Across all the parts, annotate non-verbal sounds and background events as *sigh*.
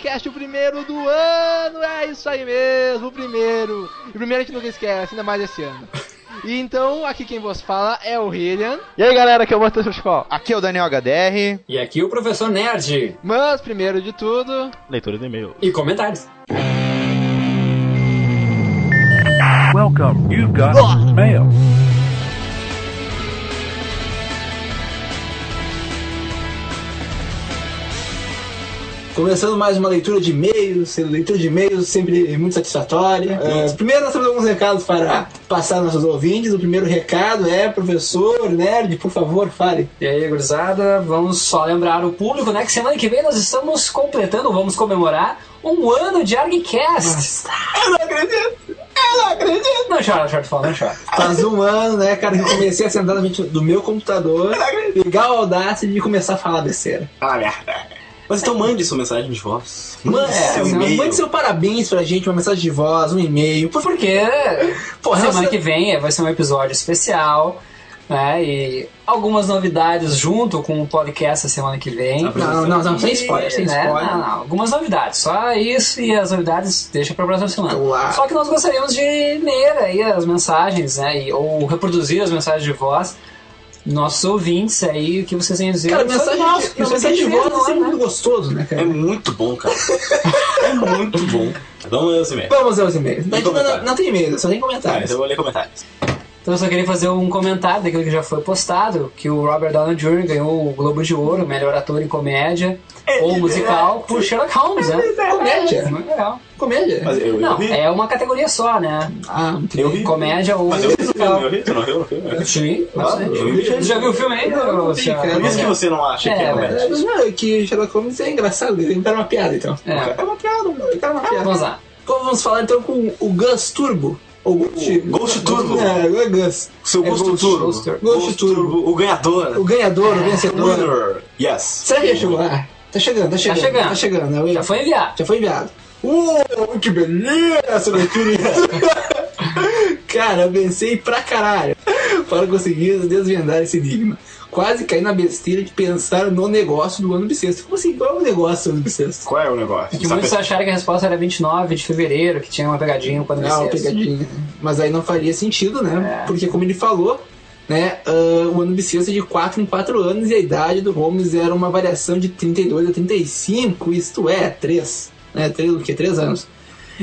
Aricast, o primeiro do ano. É isso aí mesmo, o primeiro. E o primeiro a gente nunca esquece, ainda mais esse ano. E então, aqui quem vos fala é o Hillian. E aí galera, aqui é o Matheus Escola. Aqui é o Daniel HDR. E aqui o professor Nerd. Mas, primeiro de tudo, Leitura de e-mail. E comentários. Welcome. You've got mail. Começando mais uma leitura de e-mails, leitura de e-mails sempre muito satisfatória. É, primeiro nós temos alguns recados para passar nossos ouvintes. O primeiro recado é, professor Nerd, por favor, fale. E aí, gurizada, vamos só lembrar o público, né, que semana que vem nós estamos completando, vamos comemorar um ano de ArgCast. Eu não acredito! Eu não acredito! Não chora, não chora, fala, não chora. Faz um ano, né, cara, que eu comecei a sentar na frente do meu computador, ligar o Audacity e começar a falar besteira. Ah, merda. Mas então mande sua mensagem de voz. Mande, seu é, e-mail. mande seu parabéns pra gente, uma mensagem de voz, um e-mail. Porque Porra, semana essa- que vem vai ser um episódio especial, né, e algumas novidades junto com o podcast a semana que vem. Não, não, não, sem spoiler, sem né? spoiler. Não, não, algumas novidades. Só isso e as novidades deixa pra próxima semana. Só que nós gostaríamos de ler aí as mensagens, né? e- ou reproduzir as mensagens de voz. Nossos ouvintes aí, o que vocês têm a dizer. Cara, mensagem, nós, de, sobre o mensagem de voz é muito gostoso, né, É cara? muito bom, cara. *laughs* é muito bom. Vamos ler os e-mails. Vamos aos e-mails. Não, não, não tem e-mail, só tem Tá, comentários. então eu vou ler comentários. Então eu só queria fazer um comentário daquilo que já foi postado, que o Robert Downey Jr. ganhou o Globo de Ouro, melhor ator em comédia ou musical, por Sherlock Holmes, né? Comédia. Muito legal. Comédia. Mas eu, eu Não, ri. é uma categoria só, né? Ah, Eu ri. Comédia ou Mas eu musical. filme, eu ri. Tu não riu no filme? Sim, Ah, bastante. vi. Você já viu o filme vi, cara. Por isso que você não acha que É, é comédia. É, mas não, é que Sherlock Holmes é engraçado, ele tá uma piada, então. É. É uma piada, tá uma piada. Vamos lá. Vamos falar então com o Gus Turbo. Ou Ghost, Ghost Turbo. É, é Gus. Seu É gosto Ghost- turbo. Ghost Turbo. Ghost Turbo. O ganhador. O ganhador, o vencedor. Winner. Yes. Será que já chegou lá? Tá chegando, tá chegando. chegando. Tá chegando. né? Já foi enviado. Já foi enviado. Uou, que beleza, leitura. *laughs* Cara, eu pensei pra caralho para conseguir desvendar esse enigma. Quase caí na besteira de pensar no negócio do ano bissexto. Como assim? Qual é o negócio do ano bissexto? Qual é o negócio? Que Sabe- muitos acharam que a resposta era 29 de fevereiro, que tinha uma pegadinha quando Ah, uma ele pegadinha. Mas aí não faria sentido, né? É. Porque como ele falou, né, ah, o ano bissexto é de 4 em 4 anos e a idade do Holmes era uma variação de 32 a 35, isto é, 3. Né, 3 o quê? 3 anos.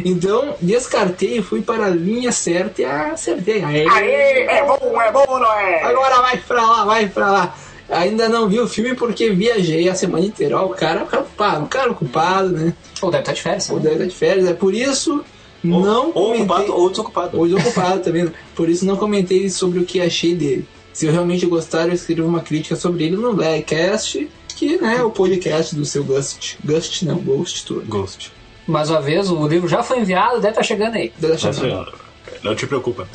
Então, descartei e fui para a linha certa e acertei. Aê, Aê, é bom, é bom, não é? Agora vai pra lá, vai pra lá. Ainda não vi o filme porque viajei a semana inteira. Ó, o cara, o cara ocupado, o cara ocupado, né? Ou deve estar de férias. Ou né? deve estar de férias. É por isso Ou- não Ou comentei. ocupado ou desocupado. Hoje ocupado também. Por isso não comentei sobre o que achei dele. Se eu realmente gostar, eu escrevo uma crítica sobre ele no Blackcast, que né, é o podcast do seu Ghost. Ghost não, Ghost Tour. Ghost. Mais uma vez, o livro já foi enviado, deve estar chegando aí. Deve Tá achar- chegando. Não te preocupa.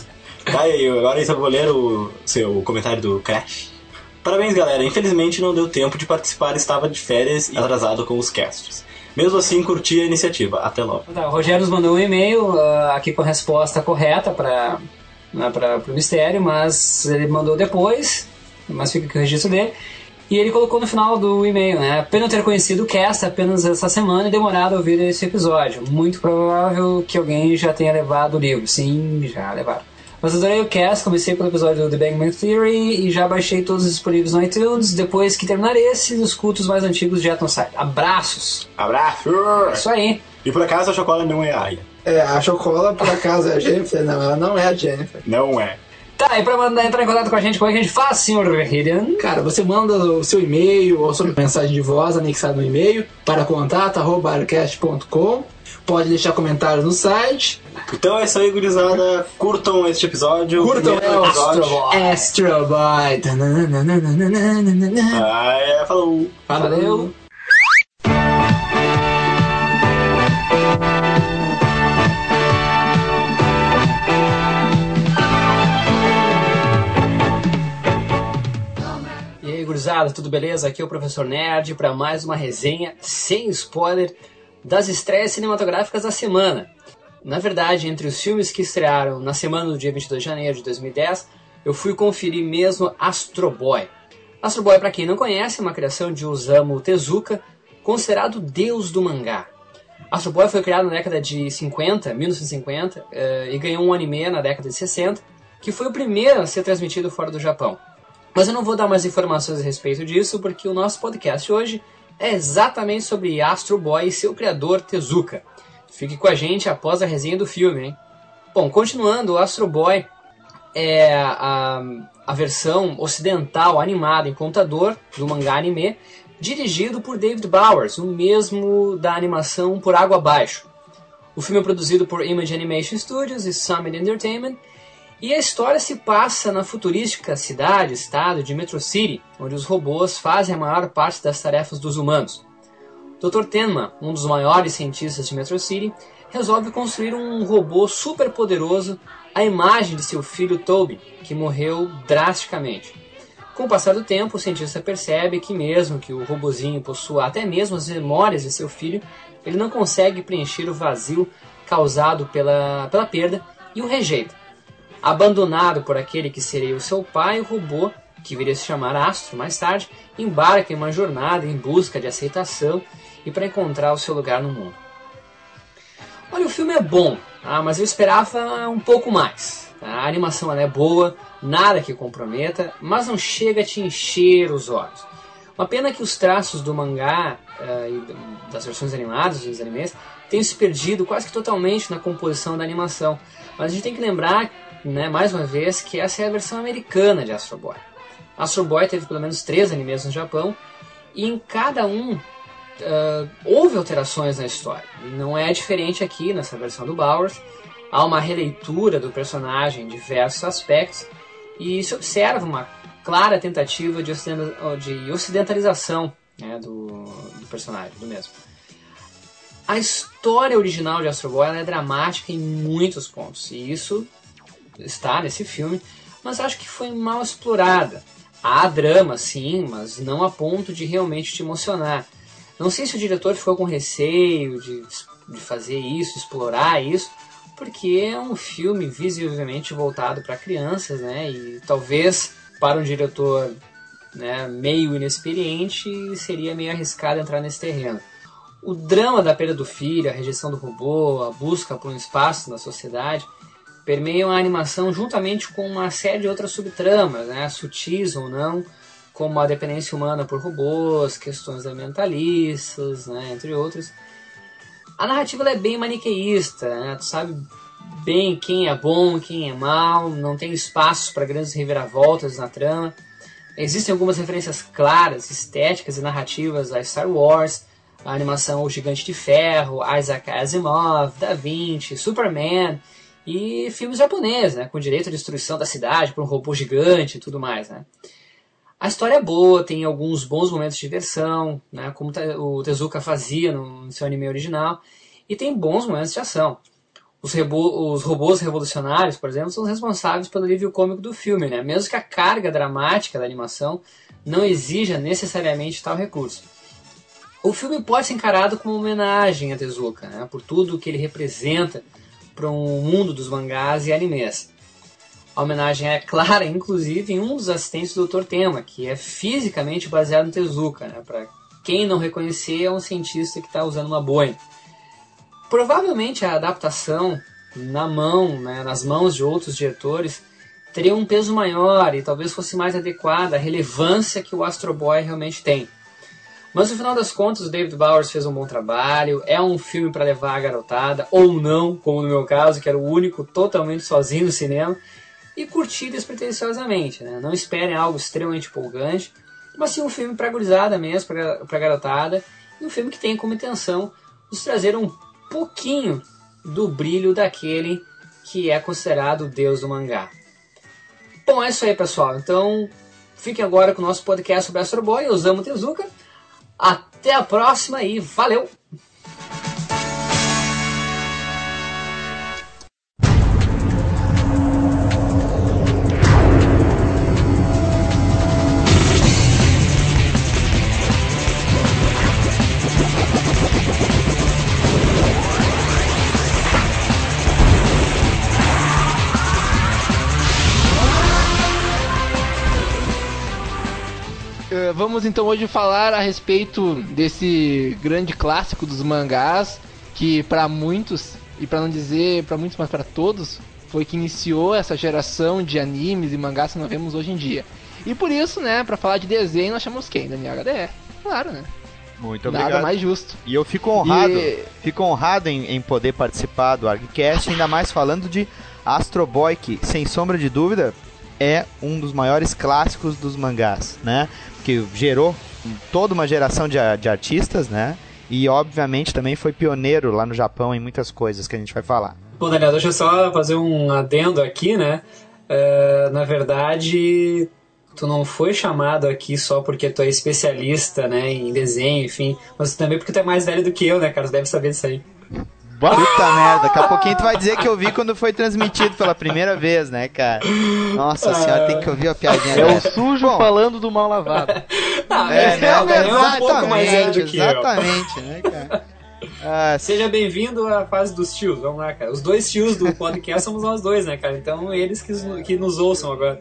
Tá, agora então eu vou ler o seu comentário do Crash. Parabéns, galera. Infelizmente não deu tempo de participar, estava de férias e atrasado com os casts. Mesmo assim, curti a iniciativa. Até logo. Tá, o Rogério nos mandou um e-mail ah, aqui com a resposta correta para o mistério, mas ele mandou depois, mas fica aqui o registro dele. E ele colocou no final do e-mail, né? Pena ter conhecido o cast apenas essa semana e demorado a ouvir esse episódio. Muito provável que alguém já tenha levado o livro. Sim, já levaram. Mas adorei o cast, comecei pelo episódio do The Bang Man Theory e já baixei todos os disponíveis no iTunes. Depois que terminar esse, os cultos mais antigos já estão saindo. Abraços! Abraço! Isso aí! E por acaso a chocolate não é a Aya. É, a Chocola, por acaso, é a Jennifer? Não, ela não é a Jennifer. Não é. Tá, e pra mandar, entrar em contato com a gente, como é que a gente faz, senhor Hillian? Cara, você manda o seu e-mail ou sua mensagem de voz anexada no e-mail para contato.arcast.com. Pode deixar comentário no site. Então é isso aí, gurizada. Curtam este episódio. Curtam o episódio. Astro Boy. Ah, é, falou. Valeu! Gurizada, tudo beleza? Aqui é o Professor Nerd para mais uma resenha sem spoiler das estreias cinematográficas da semana. Na verdade, entre os filmes que estrearam na semana do dia 22 de janeiro de 2010, eu fui conferir mesmo Astro Boy. Astro Boy, para quem não conhece, é uma criação de Osamu Tezuka, considerado deus do mangá. Astro Boy foi criado na década de 50, 1950, eh, e ganhou um anime na década de 60, que foi o primeiro a ser transmitido fora do Japão. Mas eu não vou dar mais informações a respeito disso, porque o nosso podcast hoje é exatamente sobre Astro Boy e seu criador Tezuka. Fique com a gente após a resenha do filme, hein? Bom, continuando, Astro Boy é a, a versão ocidental animada em computador do mangá anime, dirigido por David Bowers, o mesmo da animação Por Água Abaixo. O filme é produzido por Image Animation Studios e Summit Entertainment, e a história se passa na futurística cidade, estado de Metro City, onde os robôs fazem a maior parte das tarefas dos humanos. Dr. Tenma, um dos maiores cientistas de Metro City, resolve construir um robô super poderoso à imagem de seu filho Toby, que morreu drasticamente. Com o passar do tempo, o cientista percebe que mesmo que o robozinho possua até mesmo as memórias de seu filho, ele não consegue preencher o vazio causado pela, pela perda e o rejeita. Abandonado por aquele que seria o seu pai, o robô, que viria se chamar Astro mais tarde, embarca em uma jornada em busca de aceitação e para encontrar o seu lugar no mundo. Olha, o filme é bom, ah, mas eu esperava um pouco mais. A animação é boa, nada que comprometa, mas não chega a te encher os olhos. Uma pena que os traços do mangá uh, e das versões animadas dos animes tenham se perdido quase que totalmente na composição da animação. Mas a gente tem que lembrar né, mais uma vez, que essa é a versão americana de Astro Boy. Astro Boy teve pelo menos três animes no Japão, e em cada um uh, houve alterações na história. Não é diferente aqui nessa versão do Bowers. Há uma releitura do personagem em diversos aspectos, e se observa uma clara tentativa de, ocidentalização né, do, do personagem, do mesmo. A história original de Astro Boy é dramática em muitos pontos, e isso está nesse filme, mas acho que foi mal explorada. Há drama, sim, mas não a ponto de realmente te emocionar. Não sei se o diretor ficou com receio de, de fazer isso, explorar isso, porque é um filme visivelmente voltado para crianças, né? E talvez para um diretor né, meio inexperiente seria meio arriscado entrar nesse terreno. O drama da perda do filho, a rejeição do robô, a busca por um espaço na sociedade permeiam a animação juntamente com uma série de outras subtramas, né, sutis ou não, como a dependência humana por robôs, questões ambientalistas, né, entre outros. A narrativa é bem maniqueísta, né, tu sabe bem quem é bom, quem é mal, não tem espaço para grandes reviravoltas na trama. Existem algumas referências claras, estéticas e narrativas a Star Wars, a animação O Gigante de Ferro, Isaac Asimov, Da Vinci, Superman e filmes japoneses, né, com direito à destruição da cidade por um robô gigante e tudo mais. Né. A história é boa, tem alguns bons momentos de diversão, né, como o Tezuka fazia no seu anime original, e tem bons momentos de ação. Os, os, robôs revolucionários, por exemplo, são responsáveis pelo alívio cômico do filme, né? mesmo que a carga dramática da animação não exija necessariamente tal recurso. O filme pode ser encarado como uma homenagem a Tezuka, né? por tudo que ele representa para um mundo dos mangás e animes. A homenagem é clara, inclusive, em um dos assistentes do Dr. Tema, que é fisicamente baseado no Tezuka. Né? Para quem não reconhecer, é um cientista que está usando uma boina. Provavelmente a adaptação na mão, né, nas mãos de outros diretores, teria um peso maior e talvez fosse mais adequada à relevância que o Astro Boy realmente tem. Mas no final das contas, o David Bowers fez um bom trabalho. É um filme para levar a garotada, ou não, como no meu caso, que era o único totalmente sozinho no cinema, e curtir despretensiosamente. Né? Não esperem algo extremamente empolgante, mas sim um filme para gurizada mesmo, para garotada, e um filme que tem como intenção nos trazer um pouquinho do brilho daquele que é considerado o deus do mangá. Bom, é isso aí, pessoal. Então, fiquem agora com o nosso podcast sobre Astro Boy. Eu Tezuka. Até a próxima e valeu! Uh, vamos então hoje falar a respeito desse grande clássico dos mangás que para muitos e para não dizer para muitos, mas para todos, foi que iniciou essa geração de animes e mangás que nós vemos hoje em dia. E por isso, né, para falar de desenho, nós chamamos quem? Daniel HDR. Claro, né? Muito obrigado. Nada mais justo. E eu fico honrado, E- fico honrado em, em poder participar do ArgCast, ainda mais falando de Astro Boy, que sem sombra de dúvida é um dos maiores clássicos dos mangás, né? Que gerou toda uma geração de, de artistas, né? E obviamente também foi pioneiro lá no Japão em muitas coisas que a gente vai falar. Bom, Daniel, deixa eu só fazer um adendo aqui, né? É, na verdade, tu não foi chamado aqui só porque tu é especialista, né, em desenho, enfim, mas também porque tu é mais velho do que eu, né, cara? Tu deve saber disso aí. Puta merda, daqui a pouquinho tu vai dizer que eu vi quando foi transmitido pela primeira vez, né, cara? Nossa senhora, tem que ouvir a piadinha É o sujo Bom, falando do mal lavado. Ah, É, né? é um pouco mais velho Exatamente, do que eu. exatamente, né, cara? Ah, Seja bem-vindo à fase dos tios, vamos lá, cara. Os dois tios do podcast somos nós dois, né, cara? Então eles que, que nos ouçam agora.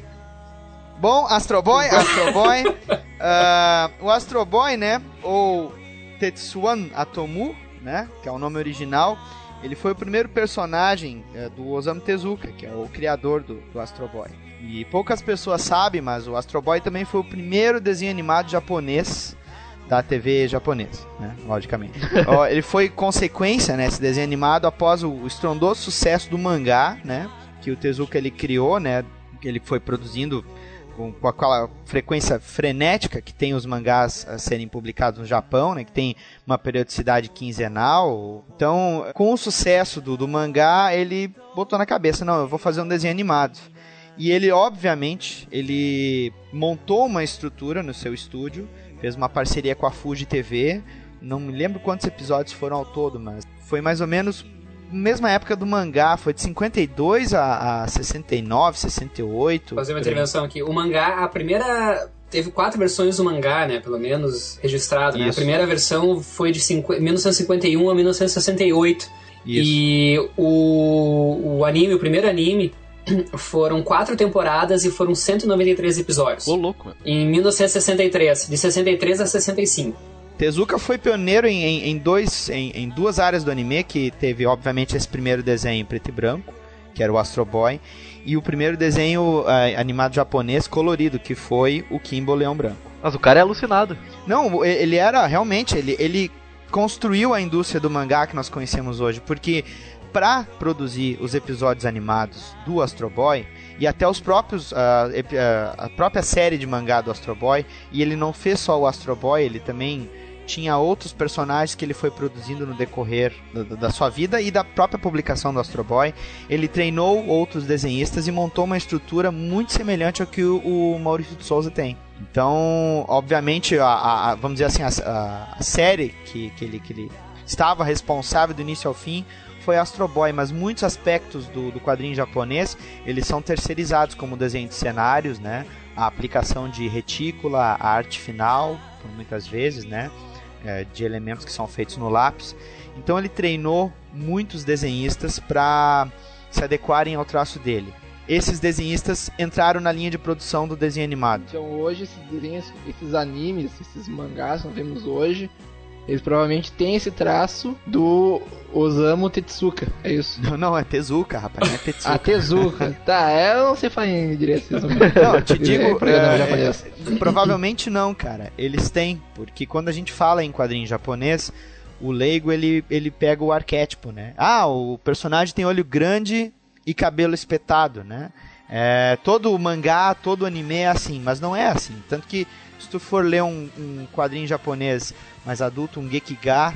Bom, Astro Boy, Astro Boy. ah, o Astro Boy, né? Ou Tetsuan Atomu, né? Que é o nome original. Ele foi o primeiro personagem eh, do Osamu Tezuka, que é o criador do, do Astro Boy. E poucas pessoas sabem, mas o Astro Boy também foi o primeiro desenho animado japonês da TV japonesa, né? Logicamente. *laughs* Ele foi consequência, né? Esse desenho animado após o estrondoso sucesso do mangá, né? Que o Tezuka ele criou, né? Que ele foi produzindo com, com aquela frequência frenética que tem os mangás a serem publicados no Japão, né, que tem uma periodicidade quinzenal. Então, com o sucesso do, do mangá, ele botou na cabeça, não, eu vou fazer um desenho animado. E ele, obviamente, ele montou uma estrutura no seu estúdio, fez uma parceria com a Fuji TV. Não me lembro quantos episódios foram ao todo, mas foi mais ou menos mesma época do mangá, foi de 52 a, a 69, 68. fazer uma intervenção aqui. O mangá, a primeira. Teve quatro versões do mangá, né? Pelo menos registrado, né? A primeira versão foi de cinqu- 1951 a 1968. Isso. E o, o anime, o primeiro anime, *clears throat* foram quatro temporadas e foram 193 episódios. Ô, louco, mano. Em 1963, de 63 a 65. Tezuka foi pioneiro em, em, em dois, em, em duas áreas do anime, que teve, obviamente, esse primeiro desenho em preto e branco, que era o Astro Boy, e o primeiro desenho eh, animado japonês colorido, que foi o Kimbo Leão Branco. Mas o cara é alucinado. Não, ele era realmente, ele, ele construiu a indústria do mangá que nós conhecemos hoje, porque para produzir os episódios animados do Astro Boy e até os próprios epi- ah, a própria série de mangá do Astro Boy, e ele não fez só o Astro Boy, ele também tinha outros personagens que ele foi produzindo no decorrer da, da sua vida e da própria publicação do Astro Boy. Ele treinou outros desenhistas e montou uma estrutura muito semelhante ao que o, o Maurício de Souza tem. Então, obviamente, a, a- vamos dizer assim, a, a- série que, que, ele, que ele estava responsável do início ao fim foi Astro Boy, mas muitos aspectos do, do quadrinho japonês eles são terceirizados, como o desenho de cenários, né? a aplicação de retícula, a arte final, muitas vezes, né? É, de elementos que são feitos no lápis. Então ele treinou muitos desenhistas para se adequarem ao traço dele. Esses desenhistas entraram na linha de produção do desenho animado. Então hoje esses desenhos, esses animes, esses mangás que nós vemos hoje, eles provavelmente têm esse traço do Osamu Tetsuka. É isso. Não, não, é Tezuka, rapaz, não é Tetsuka. Ah, Tezuka. *laughs* tá, é, eu não sei falar em direito. Não, eu te digo, É, é, japonês. provavelmente não, cara. Eles têm, porque quando a gente fala em quadrinho japonês, o leigo ele, ele pega o arquétipo, né? Ah, o personagem tem olho grande e cabelo espetado, né? É, todo o mangá, todo o anime é assim, mas não é assim. Tanto que se tu for ler um, um quadrinho japonês mais adulto, um Gekiga,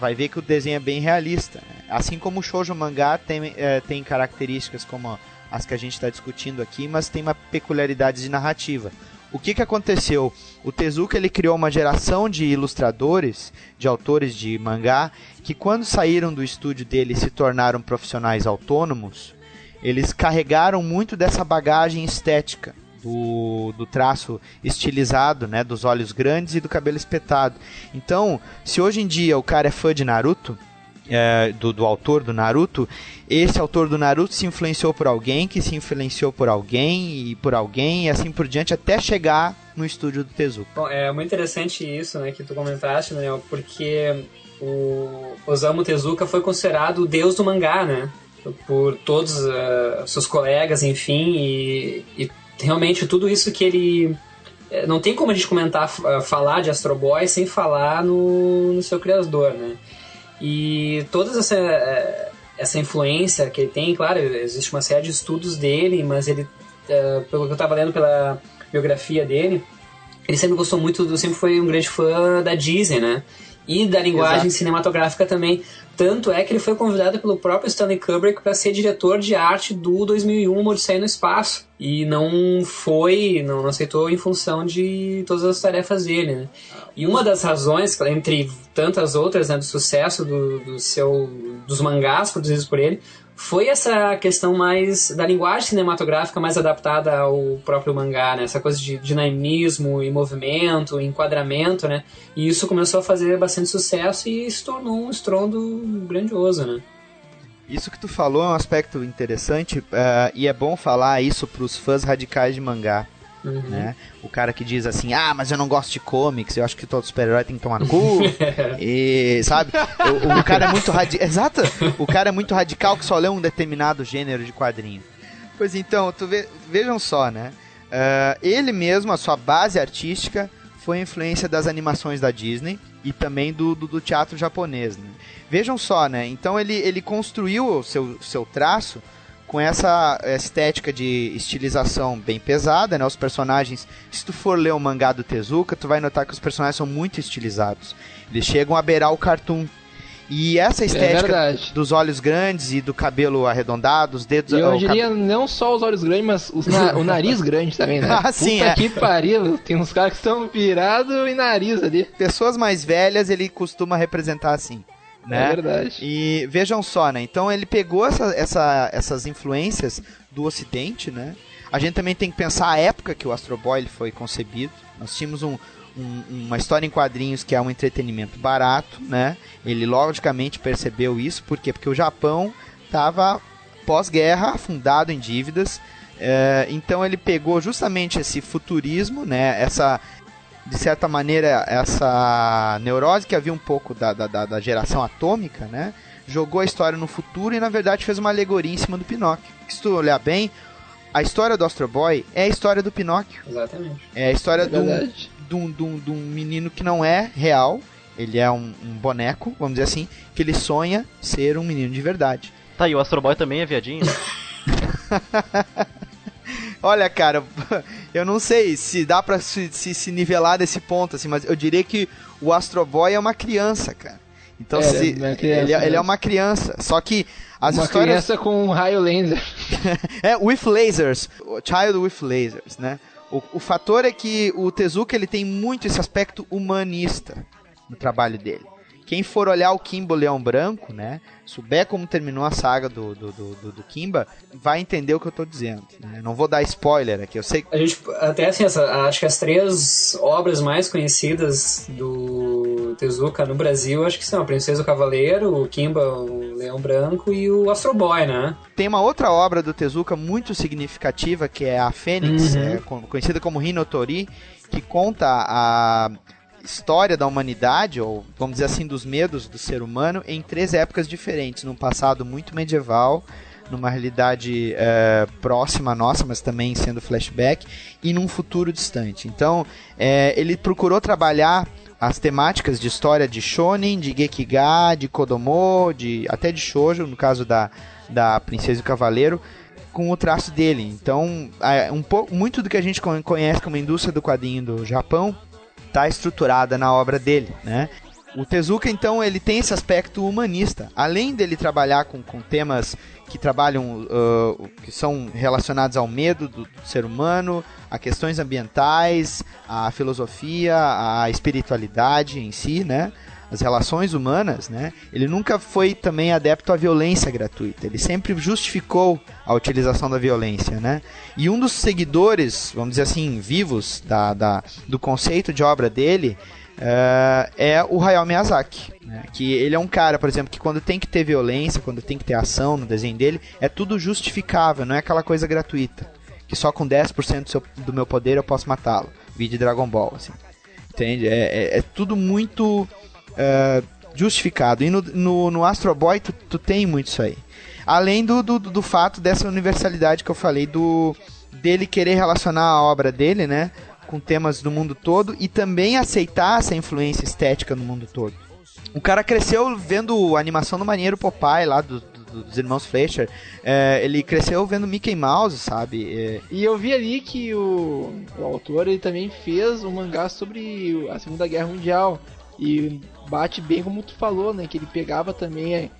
vai ver que o desenho é bem realista. né? Assim como o shoujo mangá tem, é, tem características como as que a gente está discutindo aqui, mas tem uma peculiaridade de narrativa. O que, que aconteceu? O Tezuka ele criou uma geração de ilustradores, de autores de mangá, que quando saíram do estúdio dele e se tornaram profissionais autônomos, eles carregaram muito dessa bagagem estética do, do traço estilizado, né, dos olhos grandes e do cabelo espetado. Então, se hoje em dia o cara é fã de Naruto, é, do, do autor do Naruto, esse autor do Naruto se influenciou por alguém, que se influenciou por alguém e por alguém, e assim por diante, até chegar no estúdio do Tezuka. Bom, é muito interessante isso, né, que tu comentaste, Daniel, porque o Osamu Tezuka foi considerado o deus do mangá, né? Por todos uh, seus colegas, enfim, e, e, realmente tudo isso que ele. Eh, não tem como a gente comentar, uh, falar de Astro Boy sem falar no, no seu criador, né? E toda essa, eh, essa influência que ele tem, claro, existe uma série de estudos dele, mas ele, uh, pelo que eu estava lendo pela biografia dele, ele sempre gostou muito, sempre foi um grande fã da Disney, né? E da linguagem Exato. cinematográfica também. Tanto é que ele foi convidado pelo próprio Stanley Kubrick para ser diretor de arte do 2001 Odisseia no Espaço. E não foi, não, aceitou em função de todas as tarefas dele. Né? E uma das razões, entre tantas outras, né, do sucesso do, do seu, dos mangás produzidos por ele, foi essa questão mais da linguagem cinematográfica mais adaptada ao próprio mangá, né? Essa coisa de dinamismo e movimento, enquadramento, né? E isso começou a fazer bastante sucesso e se tornou um estrondo grandioso, né? Isso que tu falou é um aspecto interessante uh, e é bom falar isso para os fãs radicais de mangá. Uhum. Né? O cara que diz assim, ah, mas eu não gosto de comics, eu acho que todo super-herói tem que tomar no cu. *laughs* e, sabe? O, o, cara é muito radical. Exato! O cara é muito radical que só lê um determinado gênero de quadrinho. Pois então, tu ve vejam só, né? Uh, ele mesmo, a sua base artística, foi influência das animações da Disney e também do, do, do teatro japonês. Né? Vejam só, né? Então ele, ele construiu o seu, seu traço com essa estética de estilização bem pesada, né? Os personagens, se tu for ler o mangá do Tezuka, tu vai notar que os personagens são muito estilizados. Eles chegam a beirar o cartoon. E essa é estética é dos olhos grandes e do cabelo arredondado, os dedos... E eu diria cab... não só os olhos grandes, mas na... o nariz grande também, né? *laughs* ah, sim, Puta é. que pariu, tem uns caras que estão virados em nariz ali. Pessoas mais velhas ele costuma representar assim. Né? É verdade. E vejam só, né? Então ele pegou essa, essa, essas influências do Ocidente, né? A gente também tem que pensar a época que o Astro Boy foi concebido. Nós tínhamos um, um, uma história em quadrinhos que é um entretenimento barato, né? Ele logicamente percebeu isso, por quê? Porque o Japão estava pós-guerra, afundado em dívidas. É, então ele pegou justamente esse futurismo, né? Essa de certa maneira, essa neurose que havia um pouco da, da, da geração atômica, né? Jogou a história no futuro e, na verdade, fez uma alegoria em cima do Pinóquio. Se tu olhar bem, a história do Astro Boy é a história do Pinóquio. Exatamente. É a história é de, um, de, um, de, um, de um menino que não é real, ele é um, um, boneco, vamos dizer assim, que ele sonha ser um menino de verdade. Tá, e o Astro Boy também é viadinho? *laughs* Olha, cara, *laughs* eu não sei se dá pra se, se, se, nivelar desse ponto, assim, mas eu diria que o Astro Boy é uma criança, cara. Então, é, se, é ele, ele, é uma criança. Só que as uma histórias. criança com um raio laser. *laughs* é, with lasers. Child with lasers, né? O, o fator é que o Tezuka ele tem muito esse aspecto humanista no trabalho dele. Quem for olhar o Kimbo Leão Branco, né? Souber como terminou a saga do, do, do, do Kimba, vai entender o que eu tô dizendo. Né? Não vou dar spoiler aqui, eu sei. A gente, até assim, essa, acho que as três obras mais conhecidas do Tezuka no Brasil, acho que são a Princesa o Cavaleiro, o Kimba, o Leão Branco e o Astro Boy, né? Tem uma outra obra do Tezuka muito significativa, que é a Fênix, uhum. é, conhecida como Hinotori, que conta a história da humanidade, ou vamos dizer assim, dos medos do ser humano, em três épocas diferentes. Num passado muito medieval, numa realidade é, próxima à nossa, mas também sendo flashback, e num futuro distante. Então, é, ele procurou trabalhar as temáticas de história de shonen, de gekiga, de kodomo, de até de shoujo, no caso da, da Princesa e o Cavaleiro, com o traço dele. Então, é, um pouco, muito do que a gente conhece como indústria do quadrinho do Japão está estruturada na obra dele, né? O Tezuka, então, ele tem esse aspecto humanista. Além dele trabalhar com, com temas que trabalham, uh, que são relacionados ao medo do, do, ser humano, a questões ambientais, a filosofia, a espiritualidade em si, né? As relações humanas, né? Ele nunca foi também adepto à violência gratuita. Ele sempre justificou a utilização da violência, né? E um dos seguidores, vamos dizer assim, vivos da, da do conceito de obra dele uh, é o Hayao Miyazaki. Né? Que ele é um cara, por exemplo, que quando tem que ter violência, quando tem que ter ação no desenho dele, é tudo justificável, não é aquela coisa gratuita. Que só com 10% do, seu, do meu poder eu posso matá-lo. de Dragon Ball, assim. Entende? É, é, é tudo muito é, justificado. E no, no, no Astro Boy tu, tu tem muito isso aí. Além do, do, do fato dessa universalidade que eu falei, do dele querer relacionar a obra dele, né? Com temas do mundo todo e também aceitar essa influência estética no mundo todo. O cara cresceu vendo a animação do Marinheiro Popeye lá do, do, dos irmãos Fleischer. É, ele cresceu vendo Mickey Mouse, sabe? É, E eu vi ali que o, o autor ele também fez um mangá sobre a Segunda Guerra Mundial. E bate bem como tu falou, né? Que ele pegava também. é,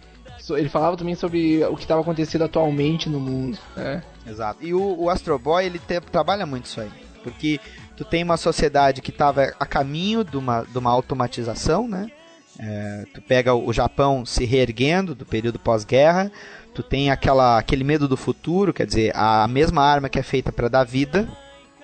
Ele falava também sobre o que estava acontecendo atualmente no mundo. Né? Exato. E o, o Astro Boy, ele te- trabalha muito isso aí. Porque tu tem uma sociedade que estava a caminho de uma, de uma automatização, né? É, tu pega o Japão se reerguendo do período pós-guerra, tu tem aquela, aquele medo do futuro, quer dizer, a mesma arma que é feita para dar vida,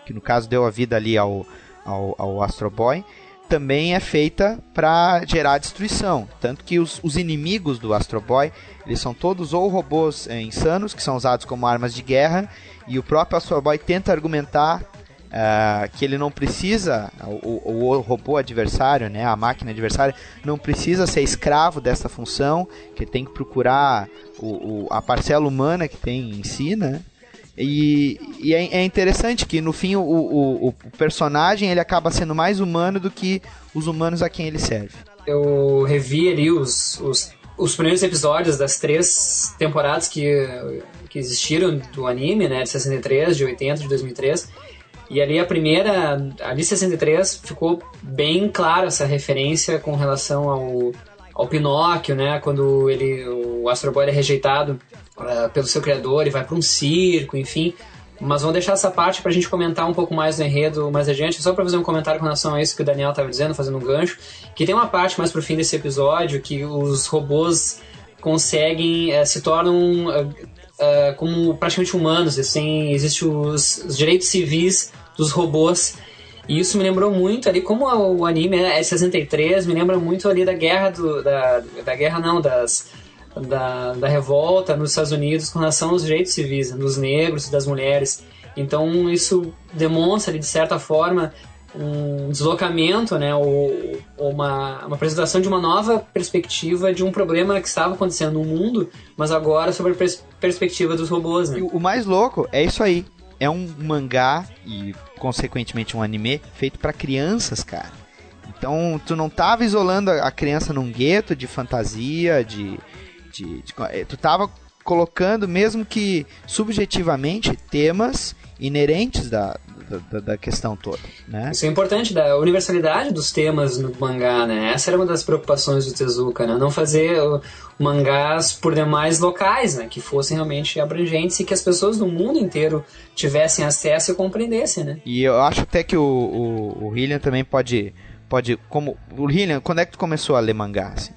que no caso deu a vida ali ao, ao, ao Astro Boy, também é feita para gerar destruição. Tanto que os, os inimigos do Astro Boy, eles são todos ou robôs é, insanos, que são usados como armas de guerra, e o próprio Astro Boy tenta argumentar ah, que ele não precisa, o, o- o robô adversário, né, a máquina adversária, não precisa ser escravo dessa função, que tem que procurar o- a parcela humana que tem em si, né? E, e é, é interessante que no fim o, o, o personagem ele acaba sendo mais humano do que os humanos a quem ele serve. Eu revi ali os, os, os primeiros episódios das três temporadas que, que existiram do anime, né? De 63, de 80, de 2003. E ali a primeira, ali 63, ficou bem clara essa referência com relação ao, ao Pinóquio, né? Quando ele, o Astro Boy é rejeitado ah, pelo seu criador e vai para um circo, enfim. Mas vamos deixar essa parte pra gente comentar um pouco mais do enredo mais adiante, só pra fazer um comentário com relação a isso que o Daniel estava dizendo, fazendo um gancho, que tem uma parte mais pro fim desse episódio que os robôs conseguem, eh, se tornam eh, como praticamente humanos, assim, existem os, os direitos civis dos robôs, e isso me lembrou muito ali, como o anime é 63, me lembra muito ali da guerra do, da, da guerra não, das da, da revolta nos Estados Unidos com relação aos direitos civis, dos negros e das mulheres. Então isso demonstra, de certa forma, um deslocamento, né, ou, ou uma, uma apresentação de uma nova perspectiva de um problema que estava acontecendo no mundo, mas agora sobre a pers perspectiva dos robôs. Né? O mais louco é isso aí. É um mangá e, consequentemente, um anime feito pra crianças, cara. Então, tu não tava isolando a criança num gueto de fantasia, de. De, de- eh, tu tava colocando, mesmo que subjetivamente, temas inerentes da, da, da- questão toda, né? Isso é importante, da universalidade dos temas no mangá, né? Essa era uma das preocupações do Tezuka, né? Não fazer uh, mangás por demais locais, né? Que fossem realmente abrangentes e que as pessoas do mundo inteiro tivessem acesso e compreendessem, né? E eu acho até que o, o, o Hillian também pode. pode como O Hillian, quando é que tu começou a ler mangá? Assim?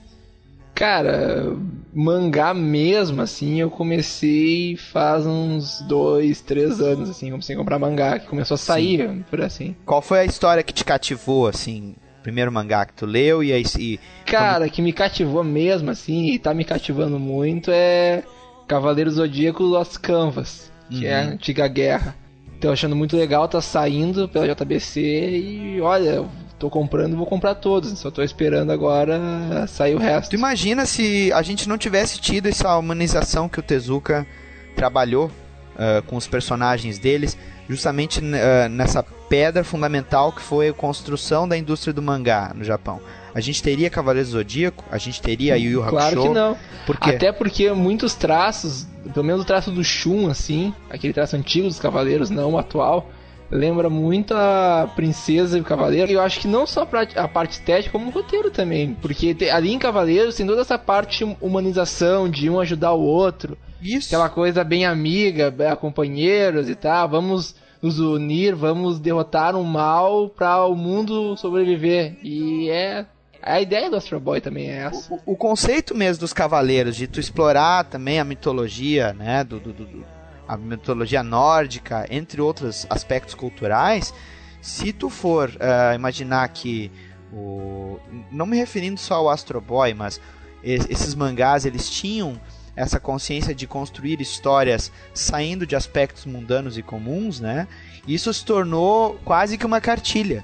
Cara, mangá mesmo, assim, eu comecei faz uns dois, três anos, assim, comecei a comprar mangá, que começou a sair, por assim. Qual foi a história que te cativou, assim? Primeiro mangá que tu leu e aí. E, Cara, que me cativou mesmo, assim, e tá me cativando muito é Cavaleiro Zodíaco Lost Canvas, que é a Uhum. antiga guerra. Tô achando muito legal, tá saindo pela JBC e olha, tô comprando, vou comprar todos, só tô esperando agora sair o resto. Tu imagina se a gente não tivesse tido essa humanização que o Tezuka trabalhou ah, com os personagens deles, justamente ah, nessa pedra fundamental que foi a construção da indústria do mangá no Japão. A gente teria Cavaleiro do Zodíaco, a gente teria Yu Yu Hakusho. Claro que não. Por? Até porque muitos traços, pelo menos o traço do Shun, assim, aquele traço antigo dos Cavaleiros, não o atual, lembra muito a Princesa e o Cavaleiro. E eu acho que não só a parte estética, como o roteiro também. Porque ali em Cavaleiros tem toda essa parte de humanização, de um ajudar o outro. Isso. Aquela coisa bem amiga, bem companheiros e tal. Vamos nos unir, vamos derrotar um mal para o mundo sobreviver. E é. A ideia do Astro Boy também é essa. O, o conceito mesmo dos cavaleiros, de tu explorar também a mitologia, né, do- do- do- a mitologia nórdica, entre outros aspectos culturais, se tu for ah, imaginar que o, não me referindo só ao Astro Boy, mas es- esses mangás eles tinham essa consciência de construir histórias saindo de aspectos mundanos e comuns, né? Isso se tornou quase que uma cartilha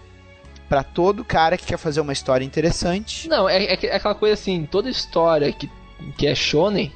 para todo cara que quer fazer uma história interessante. Não, é, é, é aquela coisa assim, toda história que, que é shonen,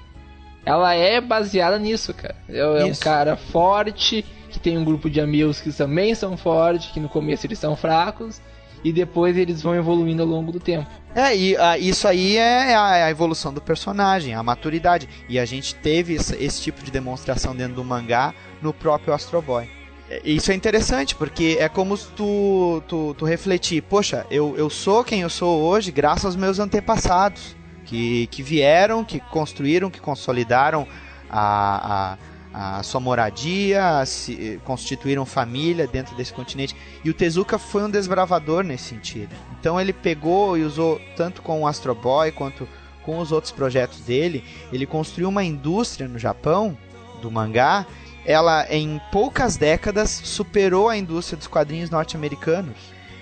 ela é baseada nisso, cara. É, é um Isso. cara forte, que tem um grupo de amigos que também são fortes, que no começo eles são fracos, e depois eles vão evoluindo ao longo do tempo. É, e ah, isso aí é a, é a evolução do personagem, a maturidade. E a gente teve esse, esse tipo de demonstração dentro do mangá no próprio Astro Boy. É, Isso é interessante, porque é como se tu, tu, tu refletir, poxa, eu, eu sou quem eu sou hoje graças aos meus antepassados, que, que vieram, que construíram, que consolidaram a, a, a sua moradia, se, constituíram família dentro desse continente. E o Tezuka foi um desbravador nesse sentido. Então ele pegou e usou, tanto com o Astro Boy quanto com os outros projetos dele, ele construiu uma indústria no Japão do mangá. Ela, em poucas décadas, superou a indústria dos quadrinhos norte-americanos.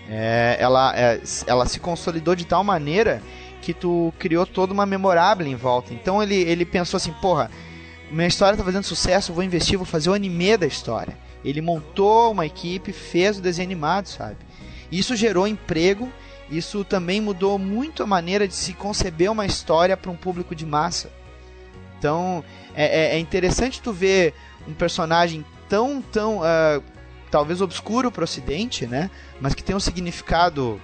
É, ela, é, ela se consolidou de tal maneira que tu criou toda uma memorável em volta. Então ele, ele pensou assim, porra, minha história tá fazendo sucesso, vou investir, vou fazer o anime da história. Ele montou uma equipe, fez o desenho animado, sabe? Isso gerou emprego, isso também mudou muito a maneira de se conceber uma história para um público de massa. Então é, é- é interessante tu ver um personagem tão, tão, ah, talvez obscuro para o Ocidente, né? Mas que tem um significado,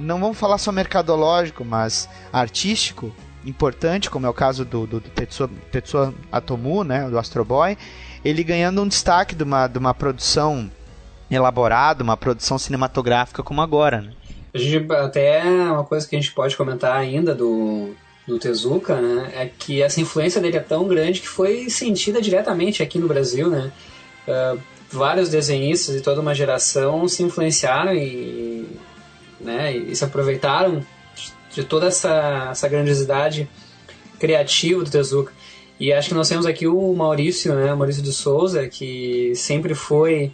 não vamos falar só mercadológico, mas artístico, importante, como é o caso do, do, do Tetsuo, Tetsuo Atomu, né? Do Astro Boy. Ele ganhando um destaque de uma, de uma produção elaborada, uma produção cinematográfica como agora, né? A gente, até uma coisa que a gente pode comentar ainda do, do Tezuka, né, é que essa influência dele é tão grande que foi sentida diretamente aqui no Brasil, né. Ah, vários desenhistas de toda uma geração se influenciaram e, né, e se aproveitaram de toda essa, essa grandiosidade criativa do Tezuka. E acho que nós temos aqui o Maurício, né, Maurício de Souza, que sempre foi